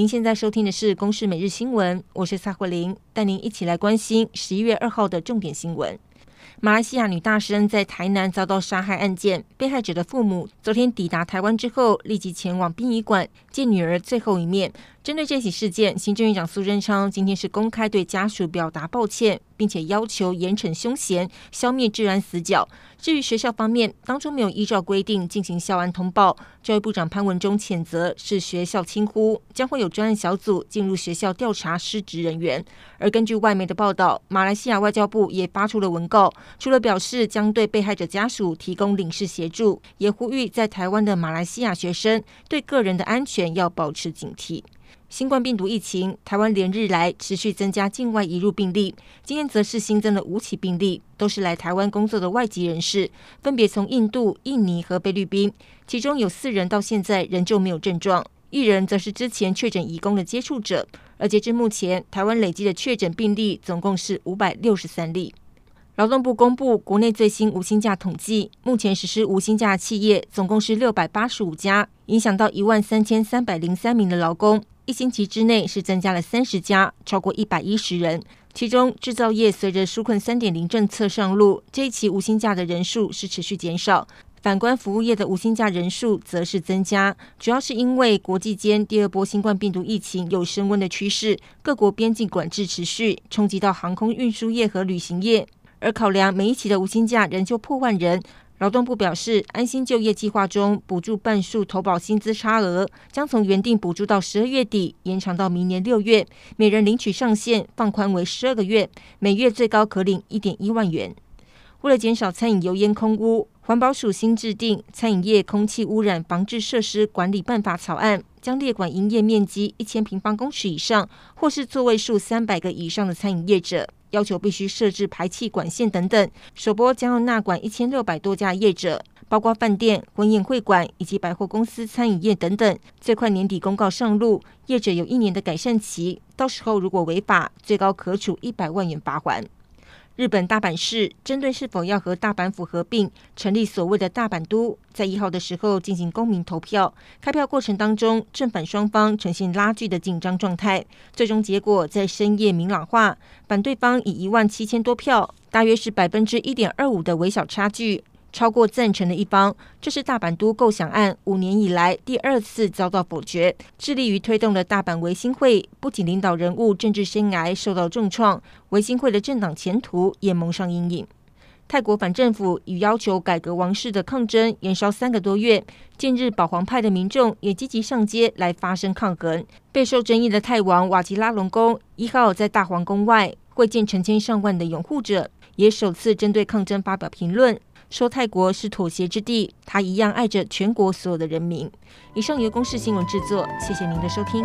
您现在收听的是《公视每日新闻》，我是萨慧玲，带您一起来关心十一月二号的重点新闻。马来西亚女大生在台南遭到杀害案件，被害者的父母昨天抵达台湾之后，立即前往殡仪馆见女儿最后一面。针对这起事件，行政院长苏贞昌今天是公开对家属表达抱歉，并且要求严惩凶嫌，消灭治安死角。至于学校方面，当初没有依照规定进行校安通报，教育部长潘文忠谴责是学校轻忽，将会有专案小组进入学校调查失职人员。而根据外媒的报道，马来西亚外交部也发出了文告，除了表示将对被害者家属提供领事协助，也呼吁在台湾的马来西亚学生对个人的安全要保持警惕。新冠病毒疫情，台湾连日来持续增加境外移入病例，今天则是新增了五起病例，都是来台湾工作的外籍人士，分别从印度、印尼和菲律宾，其中有四人到现在仍旧没有症状，一人则是之前确诊移工的接触者，而截至目前，台湾累计的确诊病例总共是五百六十三例。劳动部公布国内最新无薪假统计，目前实施无薪假的企业总共是六百八十五家，影响到一万三千三百零三名的劳工。一星期之内是增加了三十家，超过一百一十人。其中制造业随着纾困三点零政策上路，这一期无薪假的人数是持续减少。反观服务业的无薪假人数则是增加，主要是因为国际间第二波新冠病毒疫情有升温的趋势，各国边境管制持续，冲击到航空运输业和旅行业。而考量每一期的无薪假仍旧破万人。劳动部表示，安心就业计划中补助半数投保薪资差额将从原定补助到十二月底延长到明年六月，每人领取上限放宽为十二个月，每月最高可领一点一万元。为了减少餐饮油烟空污，环保署新制定《餐饮业空气污染防治设施管理办法》草案，将列管营业面积一千平方公尺以上或是座位数三百个以上的餐饮业者。要求必须设置排气管线等等，首波将要纳管一千六百多家业者，包括饭店、婚宴会馆以及百货公司、餐饮业等等。最快年底公告上路，业者有一年的改善期，到时候如果违法，最高可处一百万元罚款。日本大阪市针对是否要和大阪府合并成立所谓的大阪都，在一号的时候进行公民投票。开票过程当中，正反双方呈现拉锯的紧张状态。最终结果在深夜明朗化，反对方以一万七千多票，大约是百分之一点二五的微小差距。超过赞成的一方，这是大阪都构想案五年以来第二次遭到否决。致力于推动的大阪维新会，不仅领导人物政治生涯受到重创，维新会的政党前途也蒙上阴影。泰国反政府与要求改革王室的抗争延烧三个多月，近日保皇派的民众也积极上街来发声抗衡。备受争议的泰王瓦吉拉隆功一号在大皇宫外会见成千上万的拥护者，也首次针对抗争发表评论。说泰国是妥协之地，他一样爱着全国所有的人民。以上由公视新闻制作，谢谢您的收听。